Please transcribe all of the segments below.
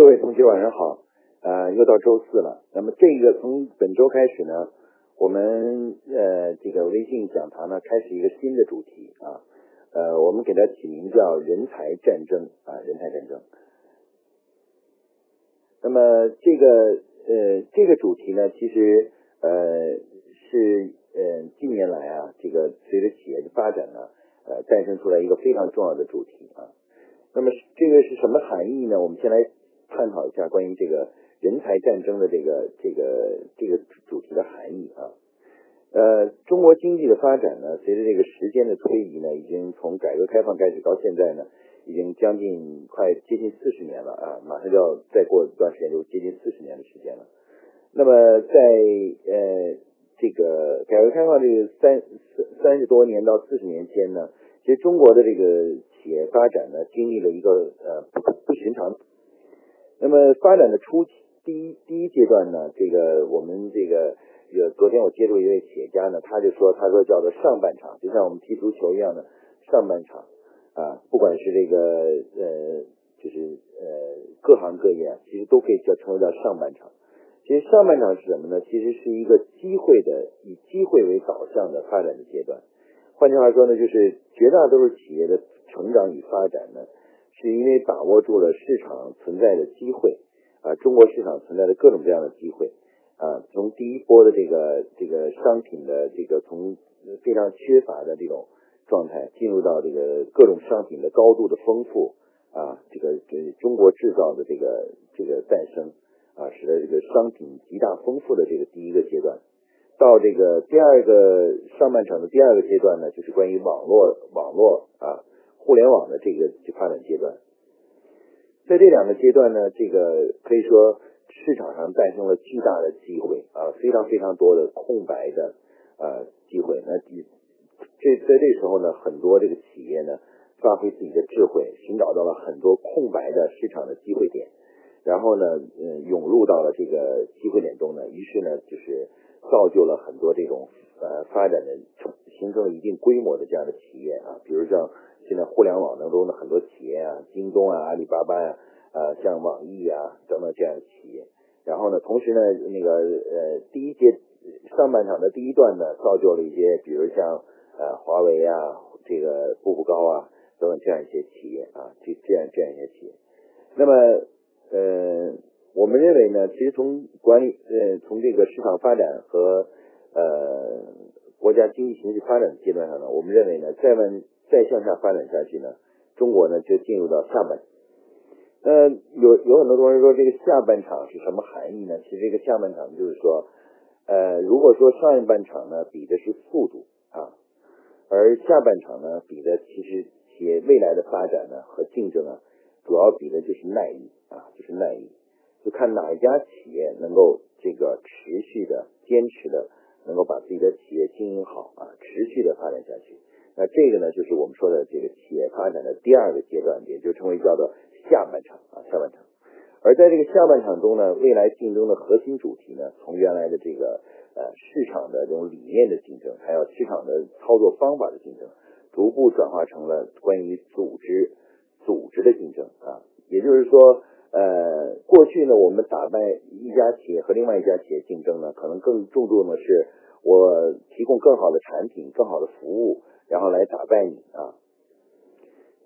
各位同学晚上好，呃，又到周四了。那么这个从本周开始呢，我们呃这个微信讲堂呢开始一个新的主题啊，呃，我们给它起名叫人才战争啊，人才战争。那么这个呃这个主题呢，其实呃是呃近年来啊，这个随着企业的发展呢，呃诞生出来一个非常重要的主题啊。那么这个是什么含义呢？我们先来。探讨一下关于这个人才战争的这个这个这个主题的含义啊。呃，中国经济的发展呢，随着这个时间的推移呢，已经从改革开放开始到现在呢，已经将近快接近四十年了啊，马上就要再过一段时间就接近四十年的时间了。那么在呃这个改革开放这个三三三十多年到四十年间呢，其实中国的这个企业发展呢，经历了一个呃不不寻常。那么发展的初期，第一第一阶段呢，这个我们这个有昨天我接触一位企业家呢，他就说，他说叫做上半场，就像我们踢足球一样的上半场啊，不管是这个呃，就是呃各行各业，其实都可以叫称为叫上半场。其实上半场是什么呢？其实是一个机会的，以机会为导向的发展的阶段。换句话说呢，就是绝大多数企业的成长与发展呢。是因为把握住了市场存在的机会啊，中国市场存在的各种各样的机会啊，从第一波的这个这个商品的这个从非常缺乏的这种状态，进入到这个各种商品的高度的丰富啊，这个给中国制造的这个这个诞生啊，使得这个商品极大丰富的这个第一个阶段，到这个第二个上半场的第二个阶段呢，就是关于网络网络啊。互联网的这个发展阶段，在这两个阶段呢，这个可以说市场上诞生了巨大的机会啊，非常非常多的空白的啊机会。那这在这时候呢，很多这个企业呢，发挥自己的智慧，寻找到了很多空白的市场的机会点，然后呢，嗯，涌入到了这个机会点中呢，于是呢，就是造就了很多这种呃发展的形成了一定规模的这样的企业啊，比如像。现在互联网当中的很多企业啊，京东啊、阿里巴巴啊，呃，像网易啊等等这样的企业。然后呢，同时呢，那个呃，第一阶上半场的第一段呢，造就了一些，比如像呃，华为啊，这个步步高啊等等这样一些企业啊，这这样这样一些企业。那么呃，我们认为呢，其实从管理呃，从这个市场发展和呃国家经济形势发展的阶段上呢，我们认为呢，再问。再向下发展下去呢，中国呢就进入到下半场。呃，有有很多同学说这个下半场是什么含义呢？其实这个下半场就是说，呃，如果说上半场呢比的是速度啊，而下半场呢比的其实企业未来的发展呢和竞争啊，主要比的就是耐力啊，就是耐力，就看哪一家企业能够这个持续的、坚持的，能够把自己的企业经营好啊，持续的发展下去。那这个呢，就是我们说的这个企业发展的第二个阶段，也就称为叫做下半场啊，下半场。而在这个下半场中呢，未来竞争的核心主题呢，从原来的这个呃市场的这种理念的竞争，还有市场的操作方法的竞争，逐步转化成了关于组织组织的竞争啊。也就是说，呃，过去呢，我们打败一家企业和另外一家企业竞争呢，可能更注重的是我提供更好的产品、更好的服务。然后来打败你啊！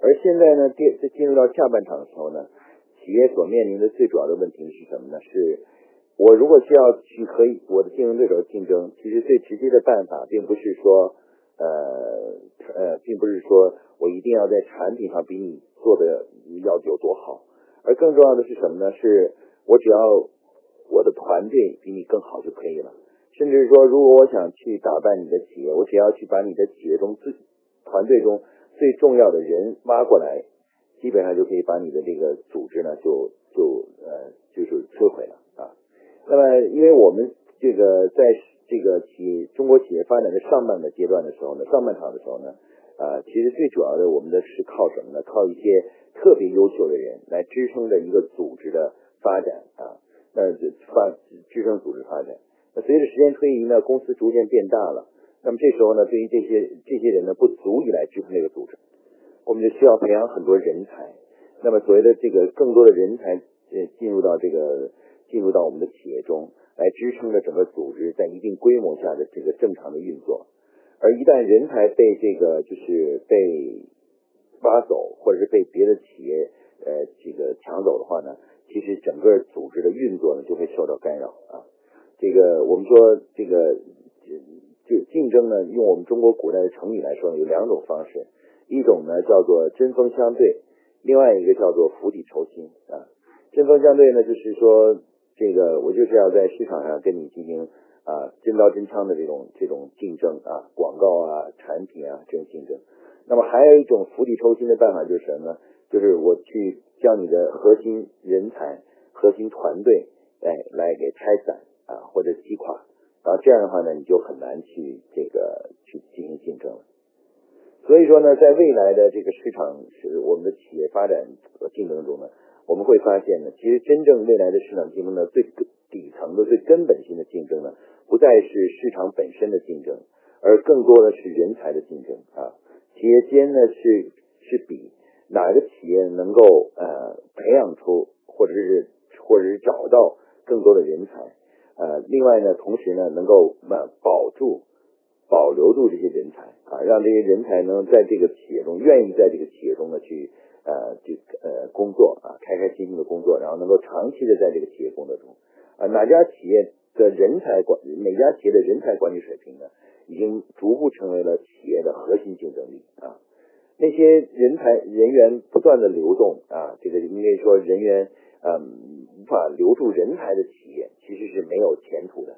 而现在呢，进在进入到下半场的时候呢，企业所面临的最主要的问题是什么呢？是我如果需要去和我的竞争对手竞争，其实最直接的办法，并不是说呃呃，并不是说我一定要在产品上比你做的要有多好，而更重要的是什么呢？是我只要我的团队比你更好就可以了。甚至说，如果我想去打败你的企业，我只要去把你的企业中最团队中最重要的人挖过来，基本上就可以把你的这个组织呢，就就呃就是摧毁了啊。那么，因为我们这个在这个企中国企业发展的上半个阶段的时候呢，上半场的时候呢，啊，其实最主要的我们的是靠什么呢？靠一些特别优秀的人来支撑着一个组织的发展啊，那发支撑组织发展。那随着时间推移呢，公司逐渐变大了。那么这时候呢，对于这些这些人呢，不足以来支撑这个组织，我们就需要培养很多人才。那么所谓的这个更多的人才呃进入到这个进入到我们的企业中来支撑着整个组织在一定规模下的这个正常的运作。而一旦人才被这个就是被挖走，或者是被别的企业呃这个抢走的话呢，其实整个组织的运作呢就会受到干扰啊。这个我们说这个就竞争呢，用我们中国古代的成语来说呢，有两种方式，一种呢叫做针锋相对，另外一个叫做釜底抽薪啊。针锋相对呢，就是说这个我就是要在市场上跟你进行。啊，真刀真枪的这种这种竞争啊，广告啊，产品啊，这种竞争。那么还有一种釜底抽薪的办法就是什么呢？就是我去将你的核心人才、核心团队，哎，来给拆散啊，或者击垮。然后这样的话呢，你就很难去这个去进行竞争了。所以说呢，在未来的这个市场是我们的企业发展和竞争中呢，我们会发现呢，其实真正未来的市场竞争呢，最底层的、最根本性的竞争呢。不再是市场本身的竞争，而更多的是人才的竞争啊！企业间呢是是比哪个企业能够呃培养出或者是或者是找到更多的人才呃，另外呢，同时呢能够呃保住保留住这些人才啊，让这些人才能在这个企业中愿意在这个企业中呢去呃就呃工作啊，开开心心的工作，然后能够长期的在这个企业工作中啊，哪家企业？的人才管每家企业的人才管理水平呢，已经逐步成为了企业的核心竞争力啊。那些人才人员不断的流动啊，这个应该说人员嗯无法留住人才的企业，其实是没有前途的。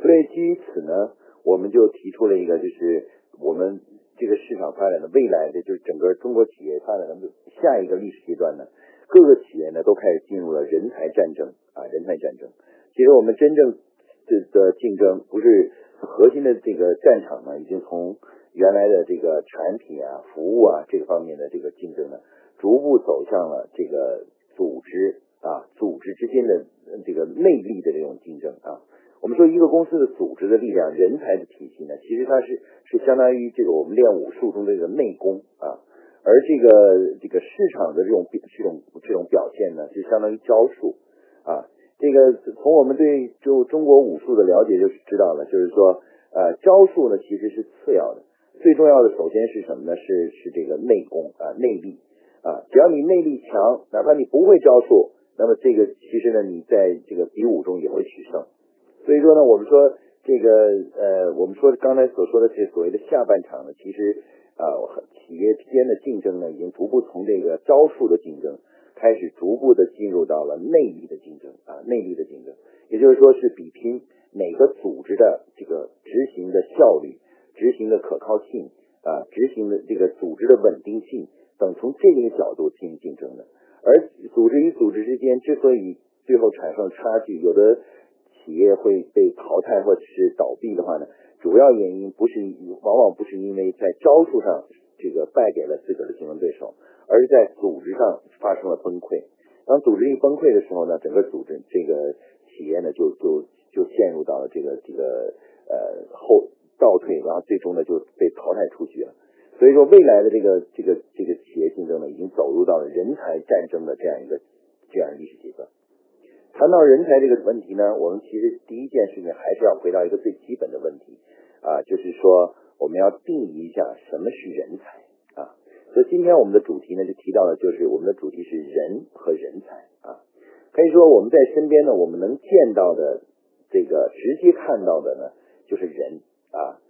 所以基于此呢，我们就提出了一个，就是我们这个市场发展的未来的，就是整个中国企业发展的下一个历史阶段呢，各个企业呢都开始进入了人才战争啊，人才战争。其实我们真正的的竞争不是核心的这个战场呢，已经从原来的这个产品啊、服务啊这个方面的这个竞争呢，逐步走向了这个组织啊、组织之间的这个内力的这种竞争啊。我们说一个公司的组织的力量、人才的体系呢，其实它是是相当于这个我们练武术中的这个内功啊，而这个这个市场的这种这种这种表现呢，就相当于招数啊。这个从我们对就中国武术的了解就知道了，就是说，呃，招数呢其实是次要的，最重要的首先是什么呢？是是这个内功啊，内力啊，只要你内力强，哪怕你不会招数，那么这个其实呢，你在这个比武中也会取胜。所以说呢，我们说这个呃，我们说刚才所说的这所谓的下半场呢，其实啊，企业之间的竞争呢，已经逐步从这个招数的竞争。开始逐步的进入到了内力的竞争啊，内力的竞争，也就是说是比拼哪个组织的这个执行的效率、执行的可靠性啊、执行的这个组织的稳定性等，从这个角度进行竞争的。而组织与组织之间之所以最后产生差距，有的企业会被淘汰或者是倒闭的话呢，主要原因不是往往不是因为在招数上这个败给了自个儿的竞争对手。而是在组织上发生了崩溃。当组织一崩溃的时候呢，整个组织这个企业呢就就就陷入到了这个这个呃后倒退，然后最终呢就被淘汰出局了。所以说，未来的这个这个这个企业竞争呢，已经走入到了人才战争的这样一个这样历史阶段。谈到人才这个问题呢，我们其实第一件事情还是要回到一个最基本的问题啊，就是说我们要定义一下什么是人才啊。所以今天我们的主题呢，就提到了，就是我们的主题是人和人才啊。可以说我们在身边呢，我们能见到的这个直接看到的呢，就是人啊。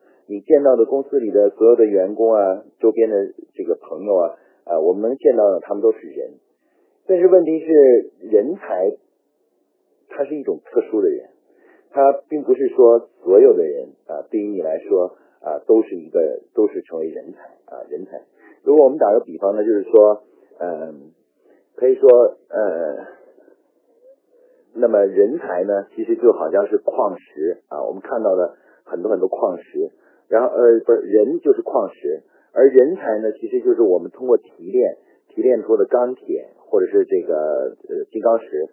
见到的公司里的所有的员工啊，周边的这个朋友啊，啊，我们能见到的他们都是人。但是问题是，人才他是一种特殊的人，他并不是说所有的人啊，对于你来说啊，都是一个都是成为人才啊，人才。如果我们打个比方呢，就是说，嗯，可以说，呃，那么人才呢，其实就好像是矿石啊，我们看到的很多很多矿石，然后呃，不是人就是矿石，而人才呢，其实就是我们通过提炼提炼出的钢铁或者是这个呃金刚石。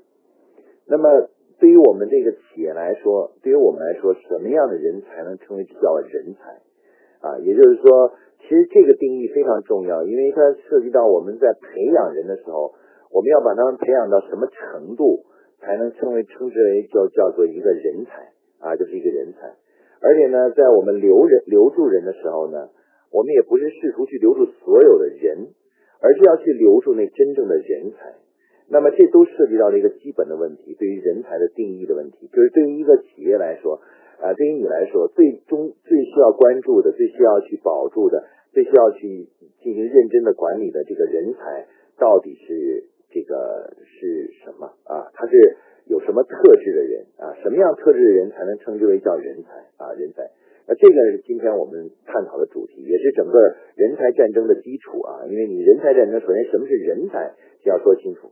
那么对于我们这个企业来说，对于我们来说，什么样的人才能称为叫人才啊？也就是说。其实这个定义非常重要，因为它涉及到我们在培养人的时候，我们要把他们培养到什么程度，才能称为称之为叫叫做一个人才啊，就是一个人才。而且呢，在我们留人留住人的时候呢，我们也不是试图去留住所有的人，而是要去留住那真正的人才。那么这都涉及到了一个基本的问题，对于人才的定义的问题，就是对于一个企业来说，啊，对于你来说，最终最需要关注的、最需要去保住的、最需要去进行认真的管理的这个人才，到底是这个是什么啊？他是有什么特质的人啊？什么样特质的人才能称之为叫人才啊？人才？那这个是今天我们探讨的主题，也是整个人才战争的基础啊！因为你人才战争，首先什么是人才，就要说清楚。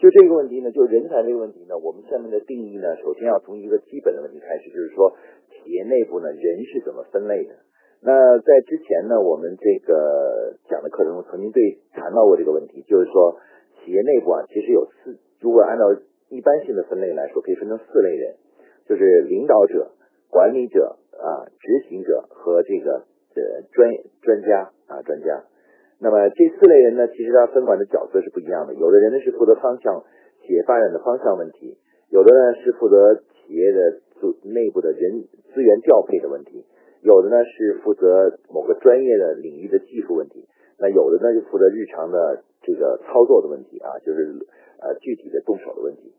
就这个问题呢，就人才这个问题呢，我们下面的定义呢，首先要从一个基本的问题开始，就是说企业内部呢人是怎么分类的。那在之前呢，我们这个讲的课程中曾经对谈到过这个问题，就是说企业内部啊，其实有四，如果按照一般性的分类来说，可以分成四类人，就是领导者、管理者啊、执行者和这个呃专专家啊专家。那么这四类人呢，其实他分管的角色是不一样的。有的人呢是负责方向企业发展的方向问题，有的呢是负责企业的组内部的人资源调配的问题，有的呢是负责某个专业的领域的技术问题，那有的呢就负责日常的这个操作的问题啊，就是呃具体的动手的问题。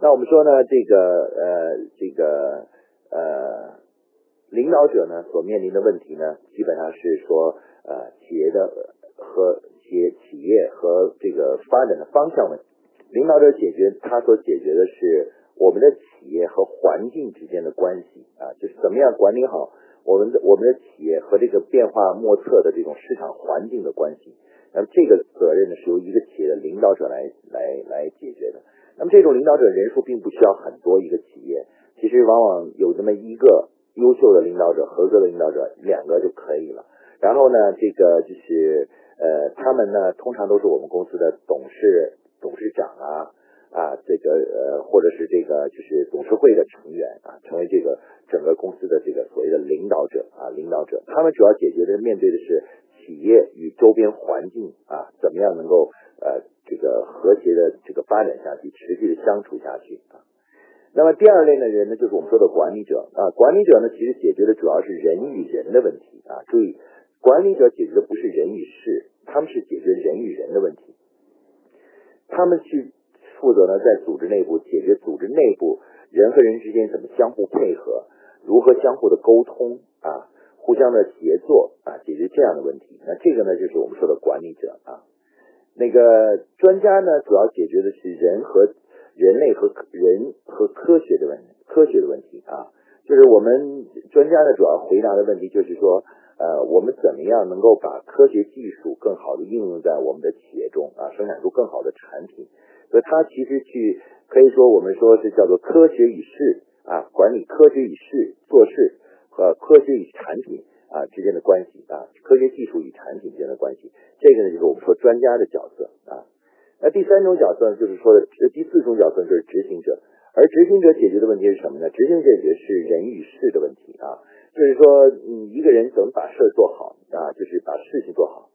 那我们说呢，这个呃这个呃领导者呢所面临的问题呢，基本上是说呃企业的。和企业企业和这个发展的方向问题，领导者解决他所解决的是我们的企业和环境之间的关系啊，就是怎么样管理好我们的我们的企业和这个变化莫测的这种市场环境的关系。那么这个责任呢是由一个企业的领导者来来来解决的。那么这种领导者人数并不需要很多，一个企业其实往往有这么一个优秀的领导者、合格的领导者，两个就可以了。然后呢，这个就是。呃，他们呢，通常都是我们公司的董事、董事长啊，啊，这个呃，或者是这个就是董事会的成员啊，成为这个整个公司的这个所谓的领导者啊，领导者。他们主要解决的、面对的是企业与周边环境啊，怎么样能够呃这个和谐的这个发展下去，持续的相处下去啊。那么第二类的人呢，就是我们说的管理者啊，管理者呢，其实解决的主要是人与人的问题啊，注意。管理者解决的不是人与事，他们是解决人与人的问题。他们去负责呢，在组织内部解决组织内部人和人之间怎么相互配合，如何相互的沟通啊，互相的协作啊，解决这样的问题。那这个呢，就是我们说的管理者啊。那个专家呢，主要解决的是人和人类和人和科学的问科学的问题啊。就是我们专家呢，主要回答的问题就是说。呃，我们怎么样能够把科学技术更好的应用在我们的企业中啊，生产出更好的产品？所以它其实去可以说我们说是叫做科学与事啊，管理科学与事做事和科学与产品啊之间的关系啊，科学技术与产品之间的关系，这个呢就是我们说专家的角色啊。那第三种角色呢，就是说的第四种角色就是执行者，而执行者解决的问题是什么呢？执行解决是人与事的问题啊。就是说，你一个人怎么把事儿做好啊？就是把事情做好。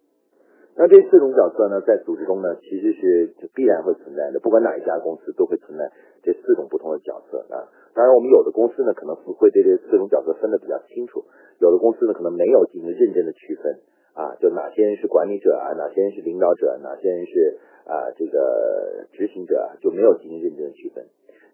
那这四种角色呢，在组织中呢，其实是必然会存在的。不管哪一家公司，都会存在这四种不同的角色啊。当然，我们有的公司呢，可能会对这四种角色分得比较清楚；有的公司呢，可能没有进行认真的区分啊。就哪些人是管理者啊，哪些人是领导者，哪些人是啊这个执行者，就没有进行认真的区分。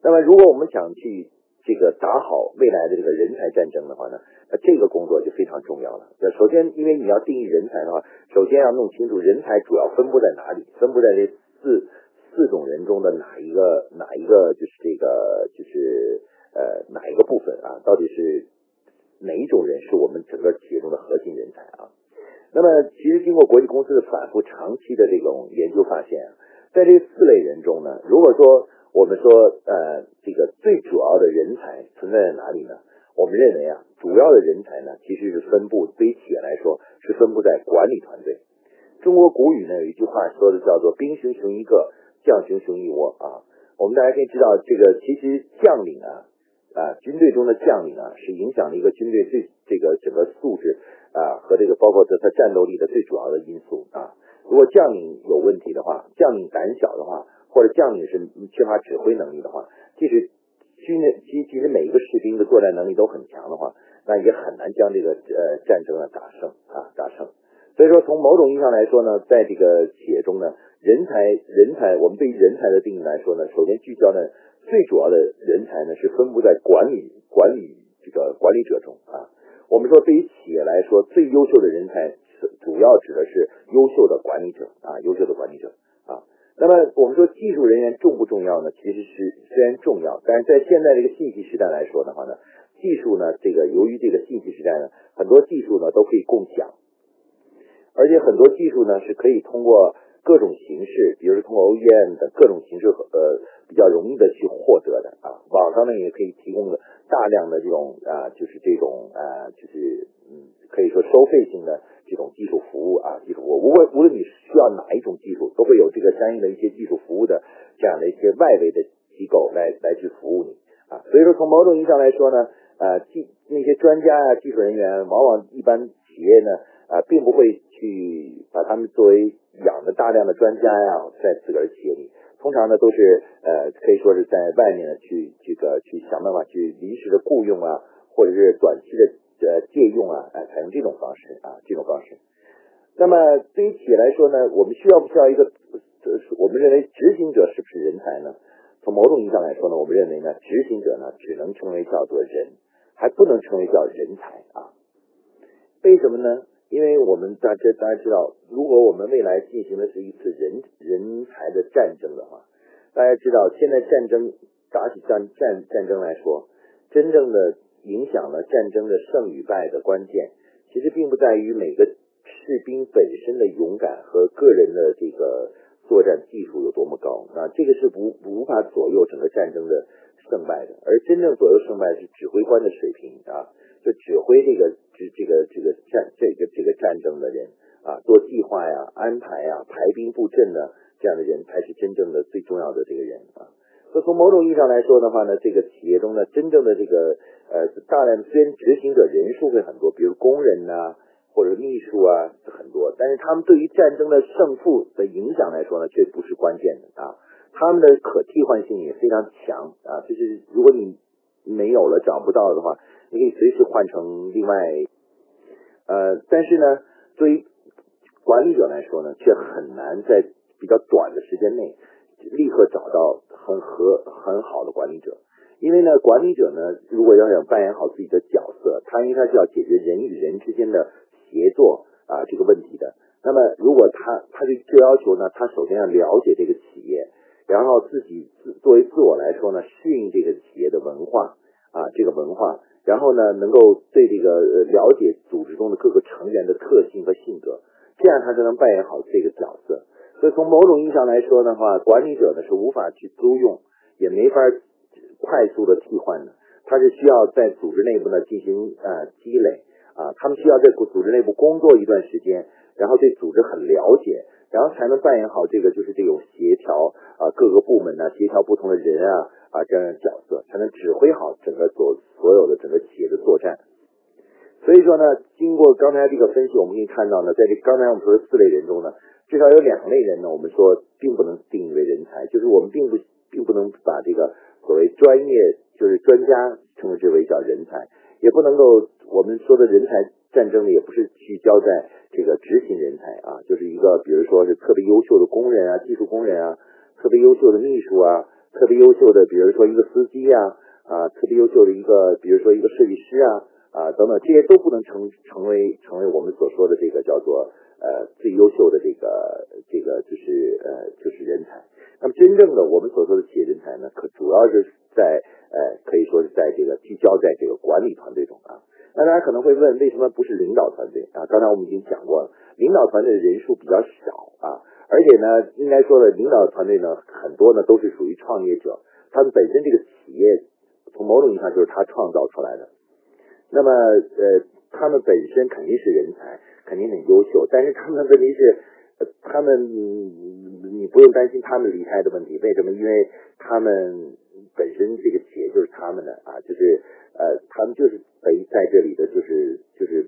那么，如果我们想去这个打好未来的这个人才战争的话呢，那这个工作就非常重要了。那首先，因为你要定义人才的话，首先要弄清楚人才主要分布在哪里，分布在这四四种人中的哪一个哪一个就是这个就是呃哪一个部分啊？到底是哪一种人是我们整个企业中的核心人才啊？那么，其实经过国际公司的反复长期的这种研究发现，在这四类人中呢，如果说我们说，呃，这个最主要的人才存在在哪里呢？我们认为啊，主要的人才呢，其实是分布对于企业来说是分布在管理团队。中国古语呢有一句话说的叫做“兵熊熊一个，将熊熊一窝”啊。我们大家可以知道，这个其实将领啊，啊，军队中的将领啊，是影响了一个军队最这个整个素质啊和这个包括他他战斗力的最主要的因素啊。如果将领有问题的话，将领胆小的话，或者将领是缺乏指挥能力的话，即使军人其其实每一个士兵的作战能力都很强的话，那也很难将这个呃战争呢打胜啊打胜。所以说，从某种意义上来说呢，在这个企业中呢，人才人才，我们对于人才的定义来说呢，首先聚焦呢，最主要的人才呢是分布在管理管理这个管理者中啊。我们说，对于企业来说，最优秀的人才主要指的是优秀的管理者啊，优秀的管理者。那么我们说技术人员重不重要呢？其实是虽然重要，但是在现在这个信息时代来说的话呢，技术呢，这个由于这个信息时代呢，很多技术呢都可以共享。而且很多技术呢是可以通过各种形式，比如说通过 OEM 的各种形式呃比较容易的去获得的啊。网上呢也可以提供的大量的这种啊就是这种啊就是嗯可以说收费性的这种技术服务啊技术服务。无论无论你需要哪一种技术，都会有这个相应的一些技术服务的这样的一些外围的机构来来去服务你啊。所以说从某种意义上来说呢，呃技那些专家啊技术人员，往往一般企业呢。啊，并不会去把他们作为养的大量的专家呀，在自个儿企业里，通常呢都是呃，可以说是在外面呢去这个去想办法去临时的雇佣啊，或者是短期的呃借用啊，哎，采用这种方式啊，这种方式。那么对于企业来说呢，我们需要不需要一个？我们认为执行者是不是人才呢？从某种意义上来说呢，我们认为呢，执行者呢只能称为叫做人，还不能称为叫人才啊？为什么呢？因为我们大家大家知道，如果我们未来进行的是一次人人才的战争的话，大家知道现在战争打起战战战争来说，真正的影响了战争的胜与败的关键，其实并不在于每个士兵本身的勇敢和个人的这个作战技术有多么高，啊，这个是无无法左右整个战争的胜败的，而真正左右胜败是指挥官的水平啊。就指挥这个这这个这个战这个这个战争的人啊，做计划呀、安排呀、排兵布阵的这样的人才是真正的最重要的这个人啊。所以从某种意义上来说的话呢，这个企业中呢，真正的这个呃大量虽然执行者人数会很多，比如工人呐或者秘书啊很多，但是他们对于战争的胜负的影响来说呢，却不是关键的啊。他们的可替换性也非常强啊，就是如果你没有了找不到的话。你可以随时换成另外，呃，但是呢，对于管理者来说呢，却很难在比较短的时间内立刻找到很合很好的管理者，因为呢，管理者呢，如果要想扮演好自己的角色，他因为他是要解决人与人之间的协作啊这个问题的，那么如果他他就就要求呢，他首先要了解这个企业，然后自己自作为自我来说呢，适应这个企业的文化啊这个文化。然后呢，能够对这个呃了解组织中的各个成员的特性和性格，这样他才能扮演好这个角色。所以从某种意义上来说的话，管理者呢是无法去租用，也没法快速的替换的。他是需要在组织内部呢进行呃积累啊，他们需要在组织内部工作一段时间，然后对组织很了解，然后才能扮演好这个就是这种协调啊各个部门呢协调不同的人啊。啊，这样的角色才能指挥好整个所所有的整个企业的作战。所以说呢，经过刚才这个分析，我们可以看到呢，在这刚才我们说的四类人中呢，至少有两类人呢，我们说并不能定义为人才，就是我们并不并不能把这个所谓专业就是专家称之为叫人才，也不能够我们说的人才战争呢，也不是聚焦在这个执行人才啊，就是一个比如说是特别优秀的工人啊，技术工人啊，特别优秀的秘书啊。特别优秀的，比如说一个司机呀，啊，特别优秀的一个，比如说一个设计师啊，啊，等等，这些都不能成成为成为我们所说的这个叫做呃最优秀的这个这个就是呃就是人才。那么真正的我们所说的企业人才呢，可主要是在呃可以说是在这个聚焦在这个管理团队中啊。那大家可能会问，为什么不是领导团队啊？刚才我们已经讲过了，领导团队的人数比较少啊。而且呢，应该说呢，领导团队呢，很多呢都是属于创业者，他们本身这个企业从某种意义上就是他创造出来的。那么，呃，他们本身肯定是人才，肯定很优秀，但是他们问题是，他们你不用担心他们离开的问题，为什么？因为他们本身这个企业就是他们的啊，就是呃，他们就是在在这里的就是就是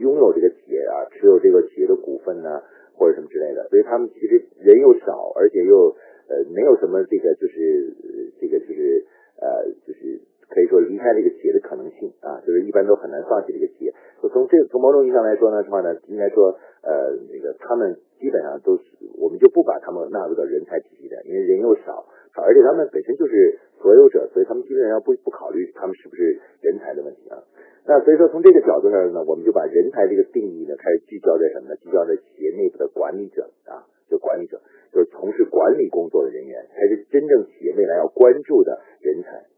拥有这个企业啊，持有这个企业的股份呢。或者什么之类的，所以他们其实人又少，而且又呃没有什么这个就是这个就是呃就是可以说离开这个企业的可能性啊，就是一般都很难放弃这个企业。就从这从某种意义上来说呢，的话呢，应该说呃那个他们基本上都是我们就不把他们纳入到人才体系的，因为人又少，而且他们本身就是所有者，所以他们基本上不不考虑他们是不是人才的问题啊。那所以说，从这个角度上呢，我们就把人才这个定义呢，开始聚焦在什么呢？聚焦在企业内部的管理者啊，就管理者，就是从事管理工作的人员，才是真正企业未来要关注的人才。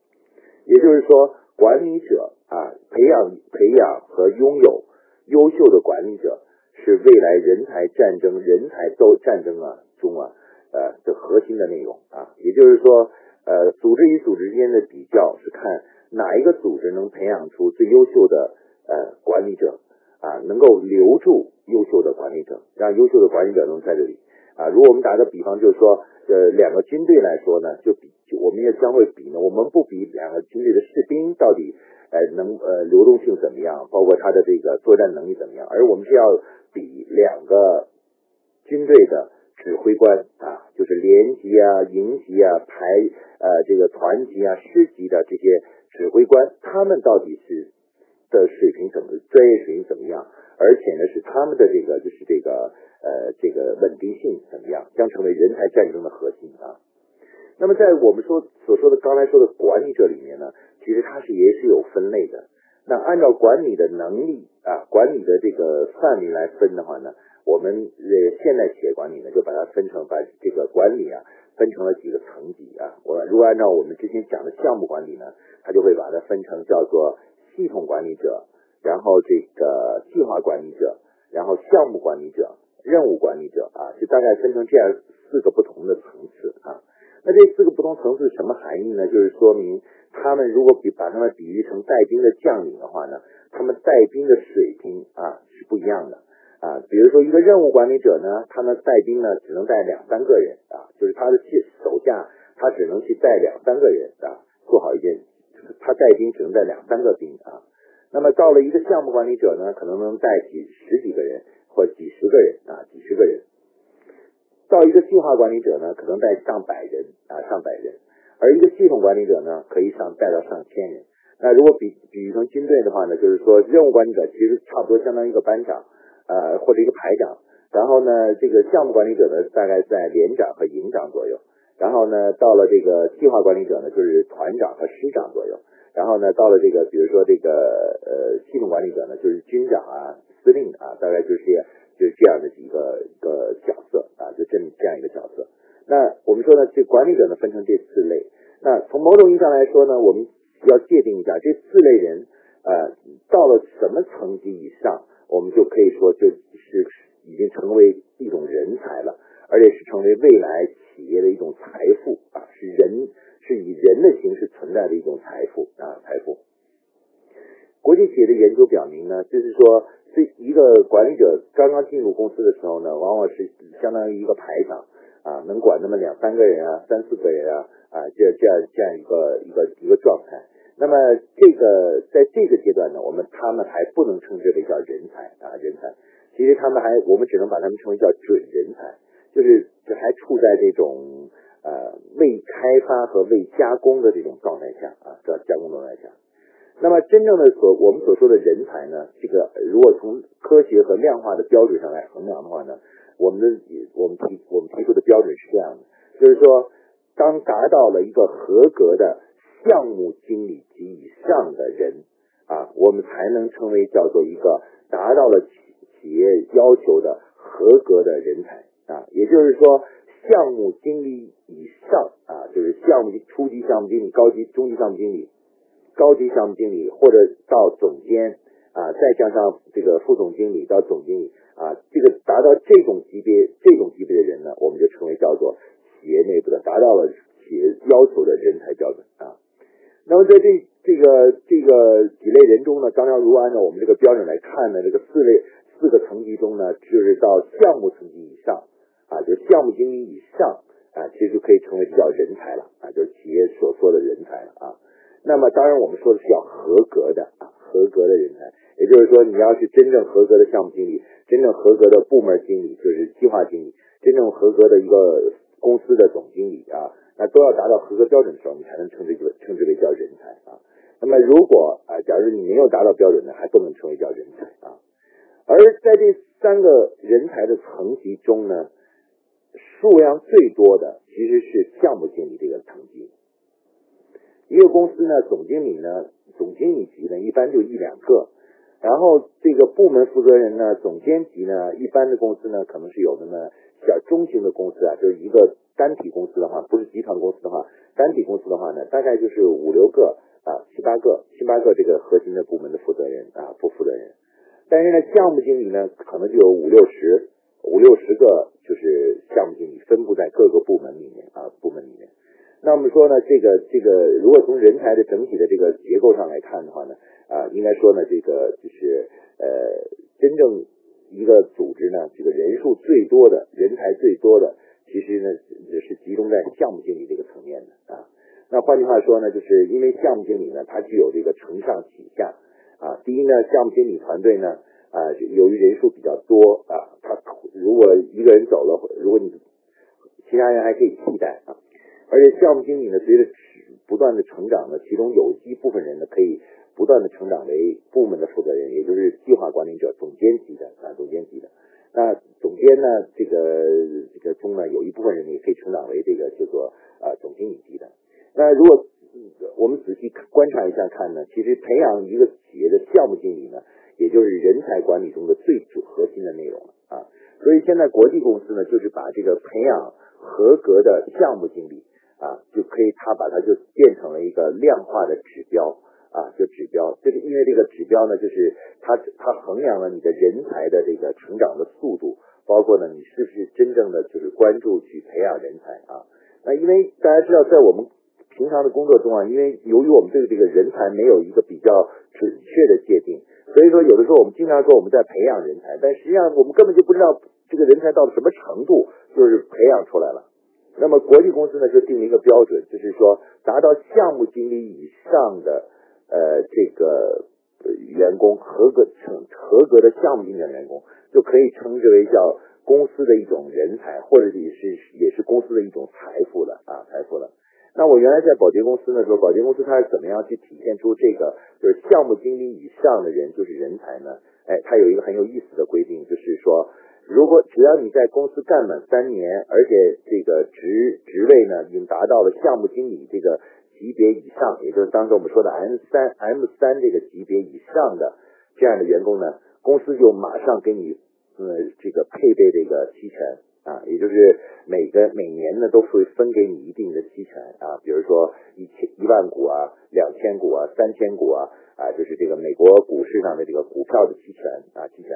也就是说，管理者啊，培养、培养和拥有优秀的管理者，是未来人才战争、人才斗战争啊中啊呃的核心的内容啊。也就是说，呃，组织与组织之间的比较是看。哪一个组织能培养出最优秀的呃管理者啊？能够留住优秀的管理者，让优秀的管理者能在这里啊？如果我们打个比方，就是说呃两个军队来说呢，就比就我们也将会比呢。我们不比两个军队的士兵到底呃能呃流动性怎么样，包括他的这个作战能力怎么样，而我们是要比两个军队的指挥官啊，就是连级啊、营级啊、排呃这个团级啊、师级的这些。指挥官他们到底是的水平怎么专业水平怎么样？而且呢，是他们的这个就是这个呃这个稳定性怎么样，将成为人才战争的核心啊。那么在我们说所说的刚才说的管理者里面呢，其实它是也是有分类的。那按照管理的能力啊，管理的这个范围来分的话呢，我们呃现代企业管理呢就把它分成把这个管理啊。分成了几个层级啊，我如果按照我们之前讲的项目管理呢，它就会把它分成叫做系统管理者，然后这个计划管理者，然后项目管理者，任务管理者啊，就大概分成这样四个不同的层次啊。那这四个不同层次什么含义呢？就是说明他们如果比把他们比喻成带兵的将领的话呢，他们带兵的水平啊是不一样的。啊，比如说一个任务管理者呢，他们带兵呢只能带两三个人啊，就是他的手下他只能去带两三个人啊，做好一件，他带兵只能带两三个兵啊。那么到了一个项目管理者呢，可能能带几十几个人或几十个人啊，几十个人。到一个计划管理者呢，可能带上百人啊，上百人。而一个系统管理者呢，可以上带到上千人。那如果比比喻成军队的话呢，就是说任务管理者其实差不多相当于一个班长。呃，或者一个排长，然后呢，这个项目管理者呢，大概在连长和营长左右，然后呢，到了这个计划管理者呢，就是团长和师长左右，然后呢，到了这个，比如说这个呃系统管理者呢，就是军长啊、司令啊，大概就是就是这样的几个一个角色啊，就这么这样一个角色。那我们说呢，这管理者呢分成这四类。那从某种意义上来说呢，我们要界定一下这四类人，呃，到了什么层级以上？我们就可以说，就是已经成为一种人才了，而且是成为未来企业的一种财富啊，是人是以人的形式存在的一种财富啊，财富。国际企业的研究表明呢，就是说，这一个管理者刚刚进入公司的时候呢，往往是相当于一个排长啊，能管那么两三个人啊，三四个人啊，啊，这这样这样一个一个一个状态。那么这个在这个阶段呢，我们他们还不能称之为叫人才啊人才，其实他们还我们只能把他们称为叫准人才，就是这还处在这种呃未开发和未加工的这种状态下啊，叫加工状态下。那么真正的所我们所说的人才呢，这个如果从科学和量化的标准上来衡量的话呢，我们的我们提我们提出的标准是这样的，就是说当达到了一个合格的。项目经理及以上的人啊，我们才能称为叫做一个达到了企企业要求的合格的人才啊。也就是说，项目经理以上啊，就是项目初级项目经理、高级、中级项目经理、高级项目经理，或者到总监啊，再加上这个副总经理到总经理啊，这个达到这种级别、这种级别的人呢，我们就称为叫做企业内部的达到了企业要求的人才标准啊。那么在这这个这个几类人中呢，刚刚如果按照我们这个标准来看呢，这个四类四个层级中呢，就是到项目层级以上啊，就项目经理以上啊，其实就可以称为叫人才了啊，就是企业所说的人才了啊。那么当然我们说的是要合格的啊，合格的人才，也就是说你要是真正合格的项目经理，真正合格的部门经理，就是计划经理，真正合格的一个公司的总经理啊，那都要达到合格标准的时候，你才能称之为称之为叫人才啊。那么如果啊，假如你没有达到标准呢，还不能称为叫人才啊。而在这三个人才的层级中呢，数量最多的其实是项目经理这个层级。一个公司呢，总经理呢，总经理级呢，一般就一两个。然后这个部门负责人呢，总监级呢，一般的公司呢，可能是有那么小中型的公司啊，就是一个单体公司的话，不是集团公司的话，单体公司的话呢，大概就是五六个啊，七八个，七八个这个核心的部门的负责人啊，部负责人。但是呢，项目经理呢，可能就有五六十、五六十个，就是项目经理分布在各个部门里面啊，部门里面。那我们说呢，这个这个，如果从人才的整体的这个结构上来看的话呢，啊，应该说呢，这个就是呃，真正一个组织呢，这个人数最多的人才最多的，其实呢是集中在项目经理这个层面的啊。那换句话说呢，就是因为项目经理呢，他具有这个承上启下。啊，第一呢，项目经理团队呢，啊，由于人数比较多啊，他如果一个人走了，如果你其他人还可以替代啊，而且项目经理呢，随着不断的成长呢，其中有一部分人呢，可以不断的成长为部门的负责人，也就是计划管理者、总监级的啊，总监级的。那总监呢，这个这个中呢，有一部分人也可以成长为这个叫做啊总经理级的。那如果我们仔细观察一下看呢，其实培养一个企业的项目经理呢，也就是人才管理中的最主核心的内容了啊。所以现在国际公司呢，就是把这个培养合格的项目经理啊，就可以他把它就变成了一个量化的指标啊，就指标。这个因为这个指标呢，就是它它衡量了你的人才的这个成长的速度，包括呢你是不是真正的就是关注去培养人才啊。那因为大家知道，在我们平常的工作中啊，因为由于我们对这个人才没有一个比较准确的界定，所以说有的时候我们经常说我们在培养人才，但实际上我们根本就不知道这个人才到了什么程度，就是培养出来了。那么国际公司呢就定了一个标准，就是说达到项目经理以上的呃这个员工合格成合格的项目经理员工，就可以称之为叫公司的一种人才，或者也是也是公司的一种财富了啊财富了。那我原来在保洁公司的时候，保洁公司它是怎么样去体现出这个就是项目经理以上的人就是人才呢？哎，它有一个很有意思的规定，就是说，如果只要你在公司干满三年，而且这个职职位呢已经达到了项目经理这个级别以上，也就是当时我们说的 M 三 M 三这个级别以上的这样的员工呢，公司就马上给你呃这个配备这个期权。啊，也就是每个每年呢都会分给你一定的期权啊，比如说一千一万股啊、两千股啊、三千股啊啊，就是这个美国股市上的这个股票的期权啊期权。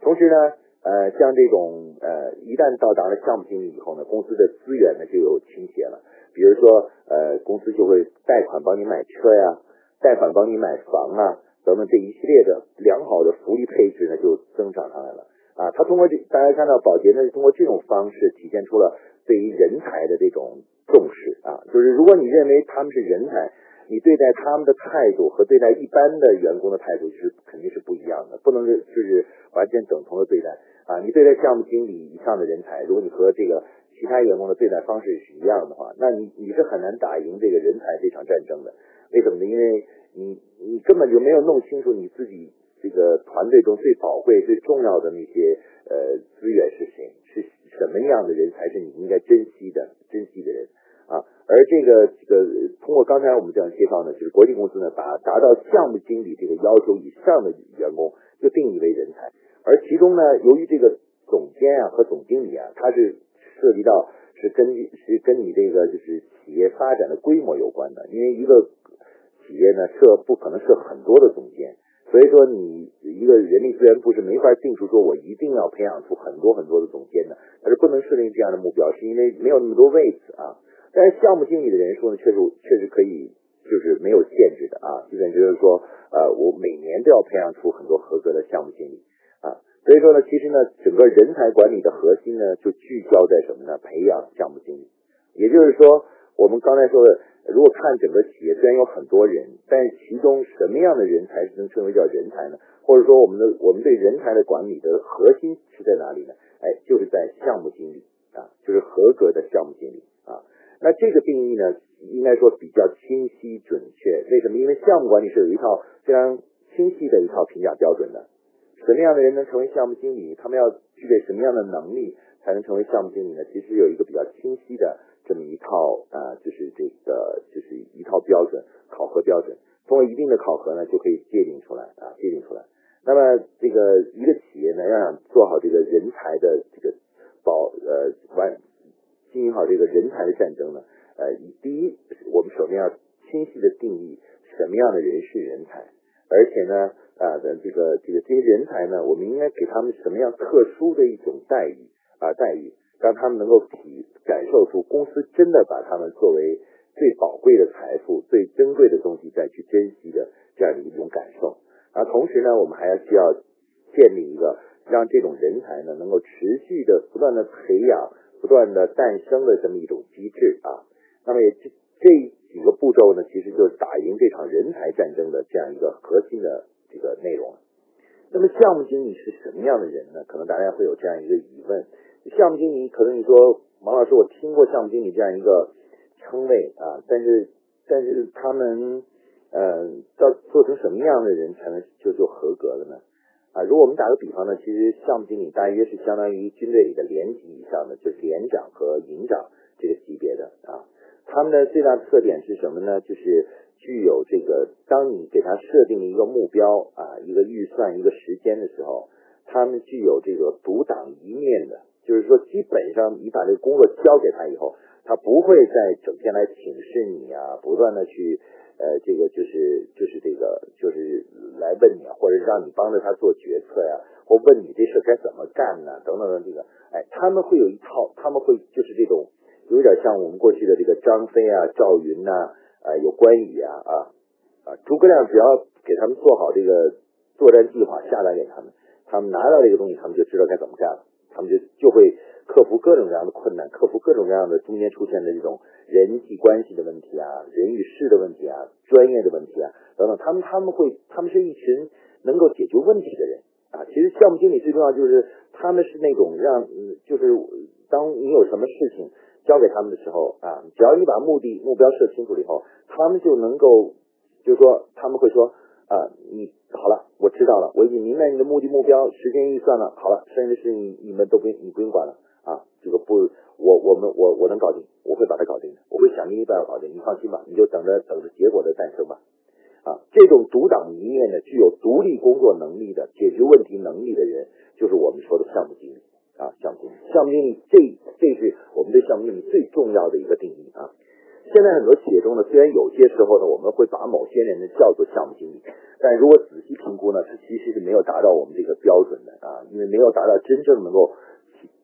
同时呢，呃，像这种呃，一旦到达了项目经理以后呢，公司的资源呢就有倾斜了，比如说呃，公司就会贷款帮你买车呀，贷款帮你买房啊等等这一系列的良好的福利配置呢就增长上来了。啊，他通过这，大家看到保洁呢，是通过这种方式体现出了对于人才的这种重视啊。就是如果你认为他们是人才，你对待他们的态度和对待一般的员工的态度是肯定是不一样的，不能是就是完全等同的对待啊。你对待项目经理以上的人才，如果你和这个其他员工的对待方式是一样的话，那你你是很难打赢这个人才这场战争的。为什么呢？因为你你根本就没有弄清楚你自己。这个团队中最宝贵、最重要的那些呃资源是谁？是什么样的人才是你应该珍惜的、珍惜的人啊？而这个这个通过刚才我们这样介绍呢，就是国际公司呢，把达到项目经理这个要求以上的员工就定义为人才。而其中呢，由于这个总监啊和总经理啊，他是涉及到是根据是跟你这个就是企业发展的规模有关的，因为一个企业呢设不可能设很多的总监。所以说，你一个人力资源部是没法定出说，我一定要培养出很多很多的总监的，它是不能设定这样的目标，是因为没有那么多位子啊。但是项目经理的人数呢，确实确实可以，就是没有限制的啊。基本就是说，呃，我每年都要培养出很多合格的项目经理啊。所以说呢，其实呢，整个人才管理的核心呢，就聚焦在什么呢？培养项目经理。也就是说，我们刚才说的。如果看整个企业，虽然有很多人，但是其中什么样的人才是能称为叫人才呢？或者说，我们的我们对人才的管理的核心是在哪里呢？哎，就是在项目经理啊，就是合格的项目经理啊。那这个定义呢，应该说比较清晰准确。为什么？因为项目管理是有一套非常清晰的一套评价标准的。什么样的人能成为项目经理？他们要具备什么样的能力才能成为项目经理呢？其实有一个比较清晰的这么一套啊，就是这个就是一套标准考核标准。通过一定的考核呢，就可以界定出来啊，界定出来。那么这个一个企业呢，要想做好这个人才的这个保呃完经营好这个人才的战争呢，呃，第一，我们首先要清晰的定义什么样的人是人才，而且呢，啊的这个这个这些人才呢，我们应该给他们什么样特殊的一种待遇啊待遇，让他们能够体感受出公司真的把他们作为最宝贵的财富、最珍贵的东西再去珍惜的这样的一种感受。啊，同时呢，我们还要需要建立一个让这种人才呢能够持续的不断的培养、不断的诞生的这么一种机制啊。那么也这这几个步骤呢，其实就是打赢这场人才战争的这样一个核心的这个内容。那么项目经理是什么样的人呢？可能大家会有这样一个疑问：项目经理，可能你说王老师，我听过项目经理这样一个称谓啊，但是但是他们。嗯，要做成什么样的人才能就就合格了呢？啊，如果我们打个比方呢，其实项目经理大约是相当于军队里的连级以上的，就是连长和营长这个级别的啊。他们的最大的特点是什么呢？就是具有这个，当你给他设定一个目标啊，一个预算，一个时间的时候，他们具有这个独当一面的，就是说，基本上你把这个工作交给他以后，他不会再整天来请示你啊，不断的去。呃，这个就是就是这个就是来问你啊，或者让你帮着他做决策呀，或问你这事该怎么干呢？等等的这个，哎，他们会有一套，他们会就是这种有点像我们过去的这个张飞啊、赵云呐，啊，有关羽啊啊啊，诸葛亮只要给他们做好这个作战计划下达给他们，他们拿到这个东西，他们就知道该怎么干了，他们就就会。克服各种各样的困难，克服各种各样的中间出现的这种人际关系的问题啊，人与事的问题啊，专业的问题啊等等，他们他们会他们是一群能够解决问题的人啊。其实项目经理最重要就是他们是那种让，就是当你有什么事情交给他们的时候啊，只要你把目的目标设清楚了以后，他们就能够就是说他们会说啊，你好了，我知道了，我已经明白你的目的目标、时间预算了，好了，剩下的事情你们都不用你不用管了。啊，这个不，我我们我我能搞定，我会把它搞定的，我会想尽一办法搞定，你放心吧，你就等着等着结果的诞生吧。啊，这种独当一面的、具有独立工作能力的、解决问题能力的人，就是我们说的项目经理啊，项目经理，项目经理，这这是我们对项目经理最重要的一个定义啊。现在很多企业中呢，虽然有些时候呢，我们会把某些人呢叫做项目经理，但如果仔细评估呢，他其实是没有达到我们这个标准的啊，因为没有达到真正能够。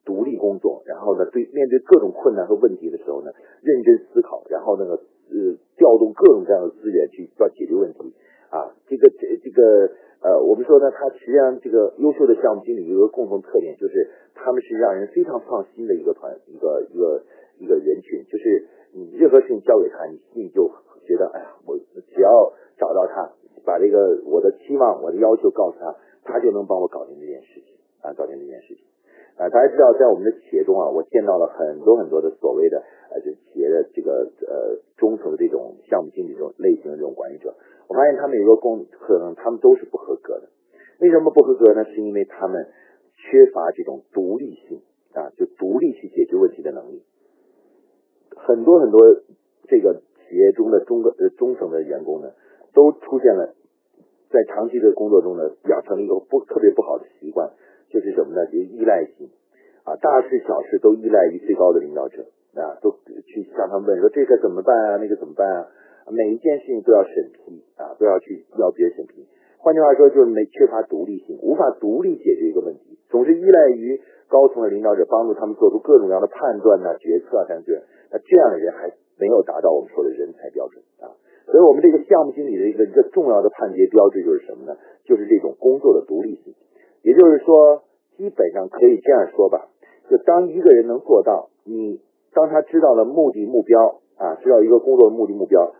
独立工作，然后呢，对面对各种困难和问题的时候呢，认真思考，然后那个呃，调动各种各样的资源去要解决问题啊。这个这这个呃，我们说呢，他实际上这个优秀的项目经理有一个共同特点，就是他们是让人非常放心的一个团，一个一个一个人群。就是你任何事情交给他，你心里就觉得，哎呀，我只要找到他，把这个我的期望、我的要求告诉他，他就能帮我搞定这件事情啊，搞定这件事情。啊，大家知道，在我们的企业中啊，我见到了很多很多的所谓的呃，就企业的这个呃中层的这种项目经理这种类型的这种管理者，我发现他们有个共可能，他们都是不合格的。为什么不合格呢？是因为他们缺乏这种独立性啊，就独立去解决问题的能力。很多很多这个企业中的中呃中层的员工呢，都出现了在长期的工作中呢，养成了一个不特别不好的习惯。就是什么呢？就是依赖性啊，大事小事都依赖于最高的领导者啊，都去向他们问说这个怎么办啊，那个怎么办啊？每一件事情都要审批啊，都要去要别人审批。换句话说，就是没缺乏独立性，无法独立解决一个问题，总是依赖于高层的领导者帮助他们做出各种各样的判断呐、决策啊等等。那这样的人还没有达到我们说的人才标准啊。所以我们这个项目经理的一个一个重要的判别标志就是什么呢？就是这种工作的独立性。也就是说，基本上可以这样说吧，就当一个人能做到，你当他知道了目的目标啊，知道一个工作的目的目标，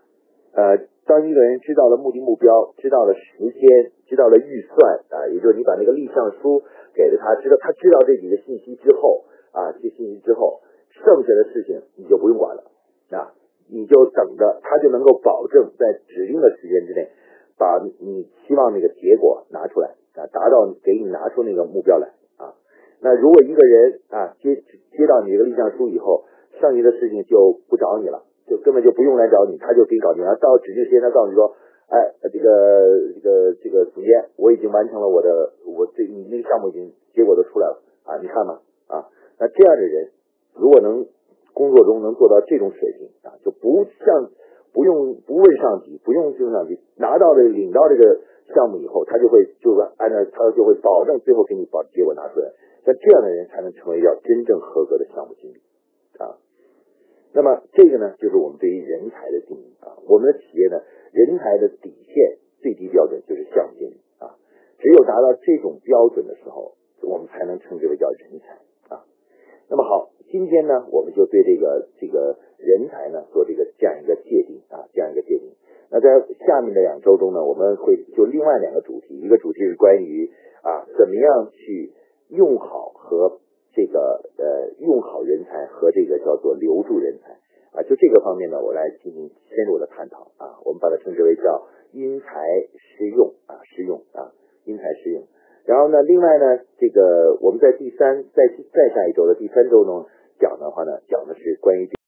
呃，当一个人知道了目的目标，知道了时间，知道了预算啊，也就是你把那个立项书给了他，知道他知道这几个信息之后啊这信息之后，剩下的事情你就不用管了啊，你就等着他就能够保证在指定的时间之内，把你期望那个结果拿出来啊，达到给你拿出那个目标来啊。那如果一个人啊接接到你这个立项书以后，剩余的事情就不找你了，就根本就不用来找你，他就给你搞定了。到指定时间，他告诉你说，哎，这个这个这个总监，我已经完成了我的，我这你那个项目已经结果都出来了啊，你看吧啊。那这样的人，如果能工作中能做到这种水平，就不像不用不问上级，不用问上级，拿到这领到这个项目以后，他就会就是按照他就会保证最后给你把结果拿出来。像这样的人才能成为叫真正合格的项目经理啊。那么这个呢，就是我们对于人才的定义啊。我们的企业呢，人才的底线最低标准就是项目经理啊。只有达到这种标准的时候，我们才能称之为叫人才啊。那么好，今天呢，我们就对这个这个人才呢做这个这样一个界定啊，这样一个界定。那在下面的两周中呢，我们会就另外两个主题，一个主题是关于啊，怎么样去用好和。这个呃，用好人才和这个叫做留住人才啊，就这个方面呢，我来进行深入的探讨啊。我们把它称之为叫因材施用啊，施用啊，因材施用。然后呢，另外呢，这个我们在第三在再下一周的第三周中讲的话呢，讲的是关于。